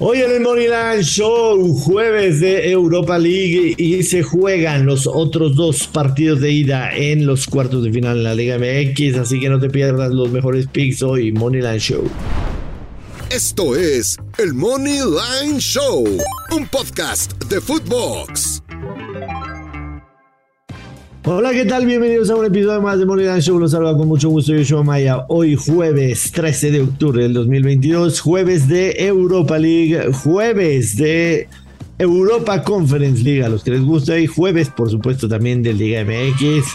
Hoy en el Moneyline Show, jueves de Europa League y se juegan los otros dos partidos de ida en los cuartos de final en la Liga MX, así que no te pierdas los mejores picks hoy, Moneyline Show. Esto es el Money Line Show, un podcast de Footbox. Hola, ¿qué tal? Bienvenidos a un episodio más de Moneyline Show. Los saluda con mucho gusto Yoshua Maya. Hoy jueves 13 de octubre del 2022, jueves de Europa League, jueves de Europa Conference League, a los que les gusta, y jueves, por supuesto, también de Liga MX.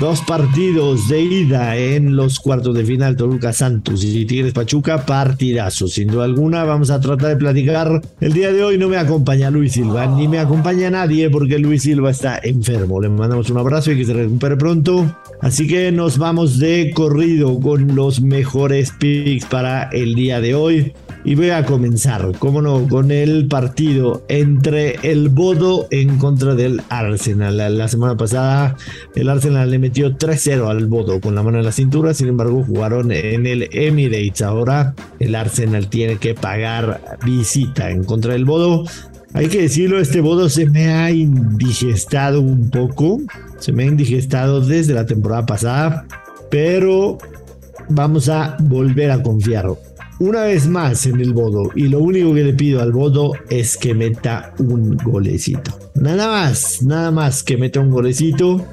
Dos partidos de ida en los cuartos de final, Toluca Santos y Tigres Pachuca, partidazo, sin duda alguna. Vamos a tratar de platicar. El día de hoy no me acompaña Luis Silva, ni me acompaña nadie porque Luis Silva está enfermo. Le mandamos un abrazo y que se recupere pronto. Así que nos vamos de corrido con los mejores picks para el día de hoy. Y voy a comenzar, como no, con el partido entre el Bodo en contra del Arsenal. La, la semana pasada el Arsenal le metió 3-0 al Bodo con la mano en la cintura, sin embargo jugaron en el Emirates. Ahora el Arsenal tiene que pagar visita en contra del Bodo. Hay que decirlo, este Bodo se me ha indigestado un poco, se me ha indigestado desde la temporada pasada, pero vamos a volver a confiar una vez más en el Bodo y lo único que le pido al Bodo es que meta un golecito. Nada más, nada más que meta un golecito.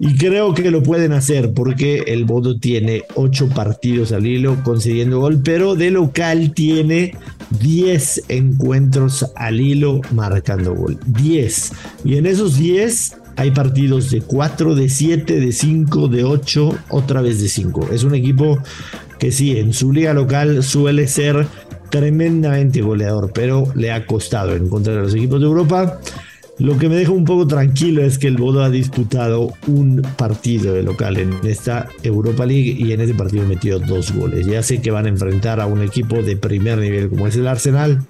Y creo que lo pueden hacer porque el Bodo tiene 8 partidos al hilo concediendo gol, pero de local tiene 10 encuentros al hilo marcando gol. 10. Y en esos 10 hay partidos de 4, de 7, de 5, de 8, otra vez de 5. Es un equipo que sí, en su liga local suele ser tremendamente goleador, pero le ha costado en contra de los equipos de Europa. Lo que me deja un poco tranquilo es que el Bodo ha disputado un partido de local en esta Europa League y en ese partido metió dos goles. Ya sé que van a enfrentar a un equipo de primer nivel como es el Arsenal,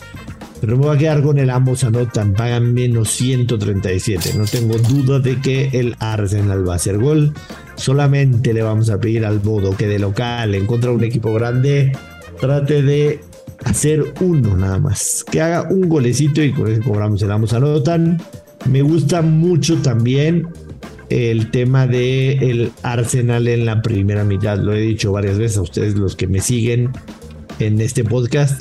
pero me voy a quedar con el ambos anotan, pagan menos 137. No tengo duda de que el Arsenal va a hacer gol. Solamente le vamos a pedir al Bodo que de local en contra de un equipo grande trate de hacer uno nada más. Que haga un golecito y con eso cobramos el ambos anotan. Me gusta mucho también el tema de el Arsenal en la primera mitad. Lo he dicho varias veces a ustedes los que me siguen en este podcast.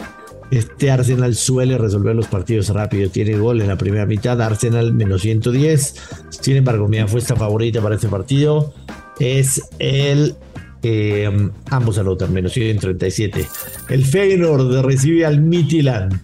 Este Arsenal suele resolver los partidos rápido. Tiene gol en la primera mitad. Arsenal menos 110. Sin embargo, mi apuesta favorita para este partido es el. Eh, ambos anotan menos 137. El Feyenoord recibe al Midtjylland.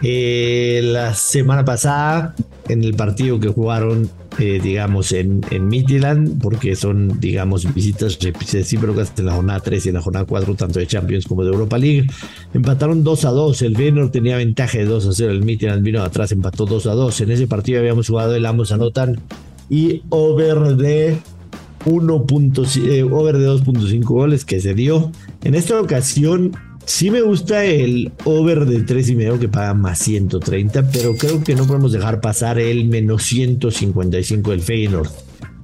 Eh, la semana pasada, en el partido que jugaron, eh, digamos, en, en Midtjylland, porque son, digamos, visitas recíprocas en la jornada 3 y en la jornada 4, tanto de Champions como de Europa League. Empataron 2 a 2. El Feyenoord tenía ventaja de 2 a 0. El Midtjylland vino atrás, empató 2 a 2. En ese partido habíamos jugado el ambos anotan y over de 1. Eh, over de 2.5 goles que se dio. En esta ocasión Sí me gusta el over de 3 y medio que paga más 130, pero creo que no podemos dejar pasar el menos 155 del Feyenoord.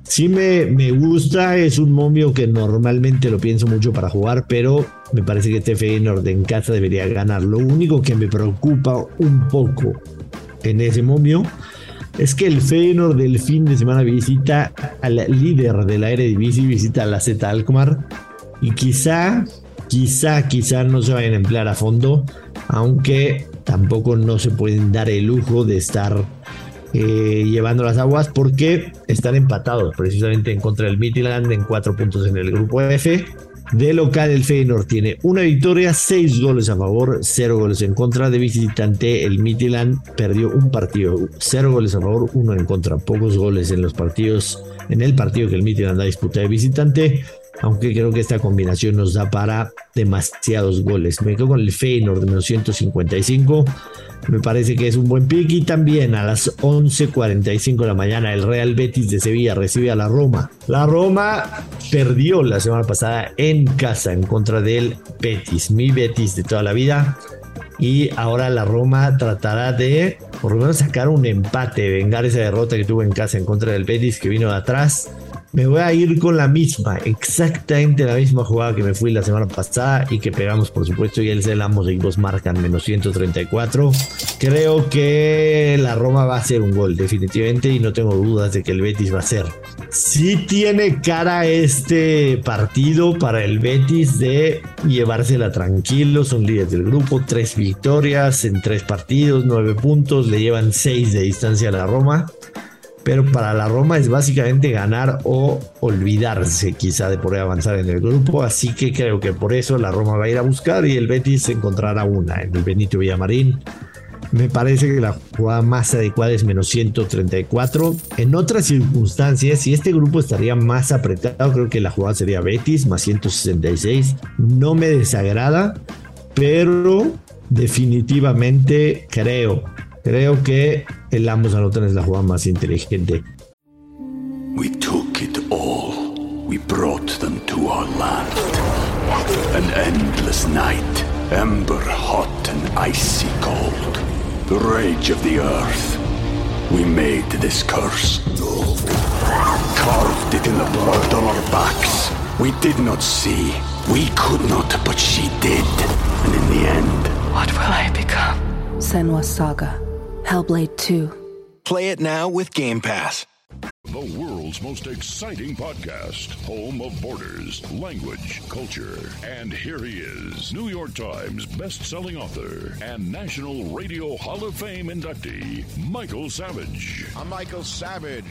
Sí me, me gusta, es un momio que normalmente lo pienso mucho para jugar, pero me parece que este Feyenoord en casa debería ganar. Lo único que me preocupa un poco en ese momio es que el Feyenoord del fin de semana visita al líder de la Eredivisie, visita a la Z Alkmaar y quizá quizá, quizá no se vayan a emplear a fondo, aunque tampoco no se pueden dar el lujo de estar eh, llevando las aguas porque están empatados precisamente en contra del Midland en cuatro puntos en el grupo F. De local, el Feyenoord tiene una victoria, seis goles a favor, cero goles en contra. De visitante, el Midland perdió un partido, cero goles a favor, uno en contra. Pocos goles en los partidos, en el partido que el Midland ha disputado de visitante aunque creo que esta combinación nos da para demasiados goles. Me quedo con el Feyenoord menos 155. Me parece que es un buen pick y también a las 11.45 de la mañana el Real Betis de Sevilla recibe a la Roma. La Roma perdió la semana pasada en casa en contra del Betis, mi Betis de toda la vida. Y ahora la Roma tratará de por lo menos sacar un empate, vengar esa derrota que tuvo en casa en contra del Betis que vino de atrás me voy a ir con la misma, exactamente la misma jugada que me fui la semana pasada y que pegamos, por supuesto, y el Cel ambos equipos marcan menos 134. Creo que la Roma va a ser un gol, definitivamente, y no tengo dudas de que el Betis va a ser. Sí tiene cara este partido para el Betis de llevársela tranquilo, son líderes del grupo, tres victorias en tres partidos, nueve puntos, le llevan seis de distancia a la Roma pero para la Roma es básicamente ganar o olvidarse quizá de poder avanzar en el grupo, así que creo que por eso la Roma va a ir a buscar y el Betis encontrará una en el Benito Villamarín. Me parece que la jugada más adecuada es menos 134. En otras circunstancias, si este grupo estaría más apretado, creo que la jugada sería Betis más 166. No me desagrada, pero definitivamente creo Creo que el ambos anotan es la jugada más inteligente. We took it all. We brought them to our land. An endless night, ember hot and icy cold. The rage of the earth. We made this curse. Carved it in the blood on our backs. We did not see. We could not, but she did. And in the end, what will I become? Senwa Saga. Hellblade 2. Play it now with Game Pass. The world's most exciting podcast, home of borders, language, culture. And here he is, New York Times best-selling author and National Radio Hall of Fame inductee, Michael Savage. I'm Michael Savage,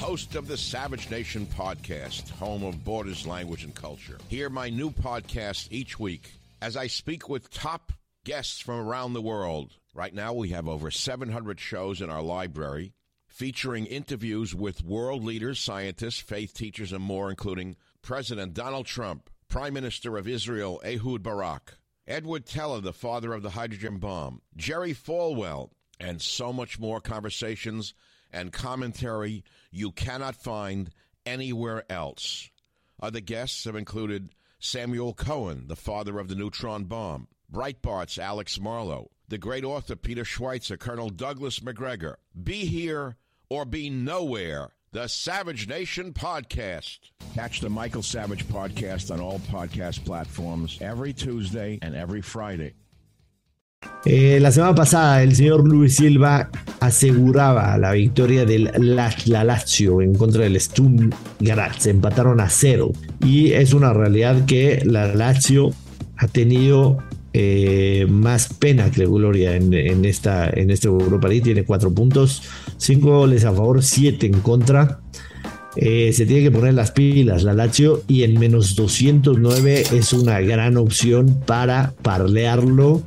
host of the Savage Nation podcast, home of borders, language, and culture. Hear my new podcast each week as I speak with top guests from around the world Right now, we have over 700 shows in our library featuring interviews with world leaders, scientists, faith teachers, and more, including President Donald Trump, Prime Minister of Israel Ehud Barak, Edward Teller, the father of the hydrogen bomb, Jerry Falwell, and so much more conversations and commentary you cannot find anywhere else. Other guests have included Samuel Cohen, the father of the neutron bomb, Breitbart's Alex Marlowe, the great author Peter Schweitzer, Colonel Douglas McGregor. Be here or be nowhere. The Savage Nation Podcast. Catch the Michael Savage Podcast on all podcast platforms every Tuesday and every Friday. Eh, la semana pasada el señor Luis Silva aseguraba la victoria del la, Lazio en contra del Sturm Graz. Empataron a cero. Y es una realidad que la Lazio ha tenido eh, más pena que gloria en, esta, en este Europa League. Tiene cuatro puntos, cinco goles a favor, siete en contra. Eh, se tiene que poner las pilas la Lazio y en menos 209 es una gran opción para parlearlo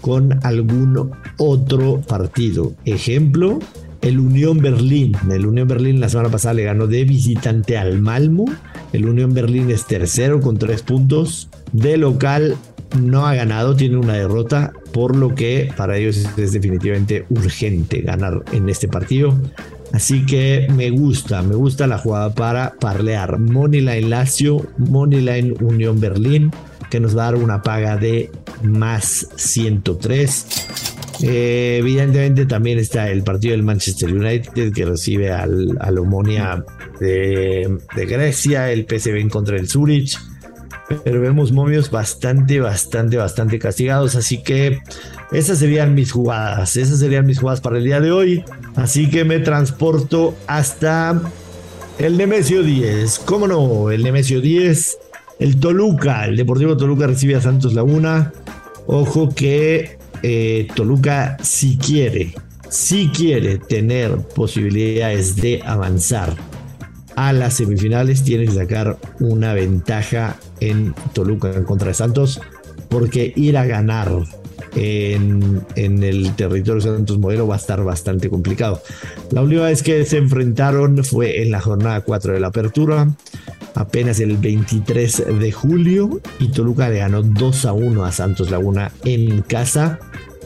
con algún otro partido. Ejemplo, el Unión Berlín. El Unión Berlín la semana pasada le ganó de visitante al Malmo. El Unión Berlín es tercero con tres puntos. De local no ha ganado, tiene una derrota, por lo que para ellos es definitivamente urgente ganar en este partido. Así que me gusta, me gusta la jugada para parlear. Moneyline Lazio, Moneyline Unión Berlín, que nos va a dar una paga de más 103. Eh, evidentemente también está el partido del Manchester United que recibe al, al Omonia de, de Grecia, el PSV en contra del Zurich pero vemos momios bastante, bastante, bastante castigados. Así que esas serían mis jugadas. Esas serían mis jugadas para el día de hoy. Así que me transporto hasta el Nemesio 10. ¿Cómo no? El Nemesio 10. El Toluca, el Deportivo Toluca recibe a Santos Laguna. Ojo que eh, Toluca si quiere, si quiere tener posibilidades de avanzar a las semifinales, tiene que sacar una ventaja en Toluca en contra de Santos, porque ir a ganar en, el territorio Santos Modelo va a estar bastante complicado. La última vez que se enfrentaron fue en la jornada 4 de la apertura, apenas el 23 de julio, y Toluca le ganó 2 a 1 a Santos Laguna en casa.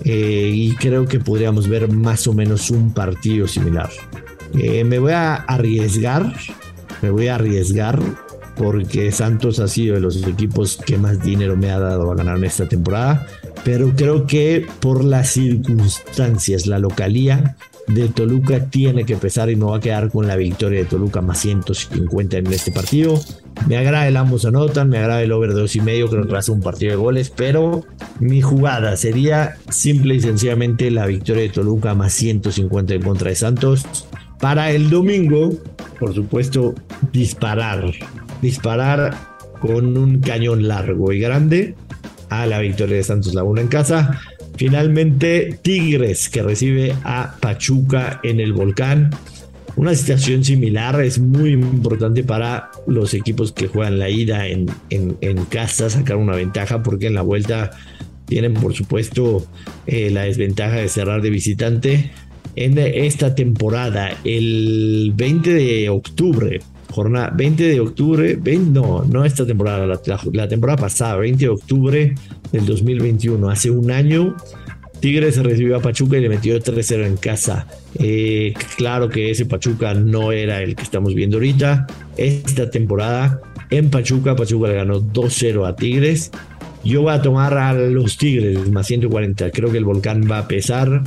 Eh, y creo que podríamos ver más o menos un partido similar. Eh, me voy a arriesgar, me voy a arriesgar porque Santos ha sido de los equipos que más dinero me ha dado a ganar en esta temporada pero creo que por las circunstancias, la localía de Toluca tiene que pesar y me va a quedar con la victoria de Toluca más 150 en este partido. Me agrada el ambos anotan, me agrada el over de dos y medio, creo que va a ser un partido de goles, pero mi jugada sería simple y sencillamente la victoria de Toluca más 150 en contra de Santos. Para el domingo, por supuesto, disparar, disparar con un cañón largo y grande a la victoria de Santos Laguna en casa. Finalmente, Tigres que recibe a Pachuca en el volcán. Una situación similar es muy importante para los equipos que juegan la ida en, en, casa, sacar una ventaja, porque en la vuelta tienen, por supuesto, eh, la desventaja de cerrar de visitante. En esta temporada, el 20 de octubre, jornada 20 de octubre, no, no esta temporada, la, temporada pasada, 20 de octubre del 2021, hace un año, Tigres recibió a Pachuca y le metió 3-0 en casa. Eh, claro que ese Pachuca no era el que estamos viendo ahorita. Esta temporada en Pachuca, Pachuca le ganó 2-0 a Tigres. Yo voy a tomar a los Tigres más 140. Creo que el volcán va a pesar.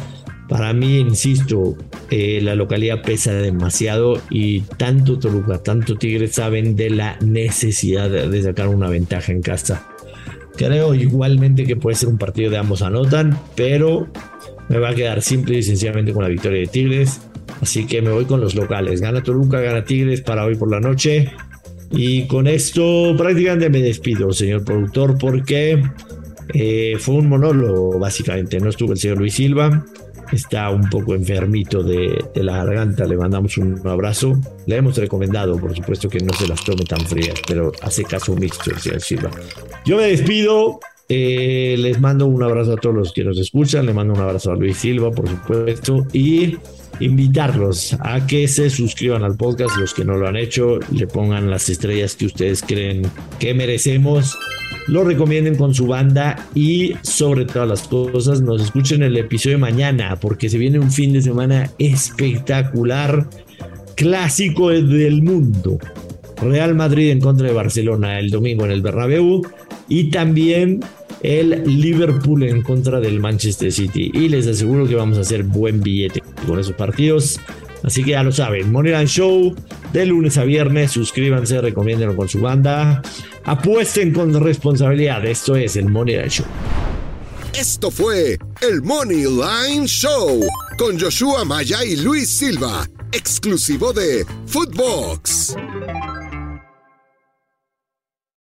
Para mí, insisto, eh, la localidad pesa demasiado y tanto Toluca, tanto Tigres saben de la necesidad de sacar una ventaja en casa. Creo igualmente que puede ser un partido de ambos anotan, pero me va a quedar simple y sencillamente con la victoria de Tigres. Así que me voy con los locales. Gana Toluca, gana Tigres para hoy por la noche. Y con esto prácticamente me despido, señor productor, porque eh, fue un monólogo, básicamente. No estuvo el señor Luis Silva está un poco enfermito de, la garganta, le mandamos un abrazo. Le hemos recomendado, por supuesto, que no se las tome tan frías, pero hace caso mixto señor Silva. Yo me despido. Eh, les mando un abrazo a todos los que nos escuchan. Le mando un abrazo a Luis Silva, por supuesto. Y invitarlos a que se suscriban al podcast, los que no lo han hecho, le pongan las estrellas que ustedes creen que merecemos, lo recomienden con su banda y sobre todas las cosas nos escuchen el episodio de mañana porque se viene un fin de semana espectacular, clásico del mundo. Real Madrid en contra de Barcelona el domingo en el Bernabéu y también el Liverpool en contra del Manchester City. Y les aseguro que vamos a hacer buen billete con esos partidos. Así que ya lo saben, Moneyline Show de lunes a viernes. Suscríbanse, recomiéndenlo con su banda. Apuesten con responsabilidad. Esto es el Moneyline Show. Esto fue el Moneyline Show con Joshua Maya y Luis Silva, exclusivo de Footbox.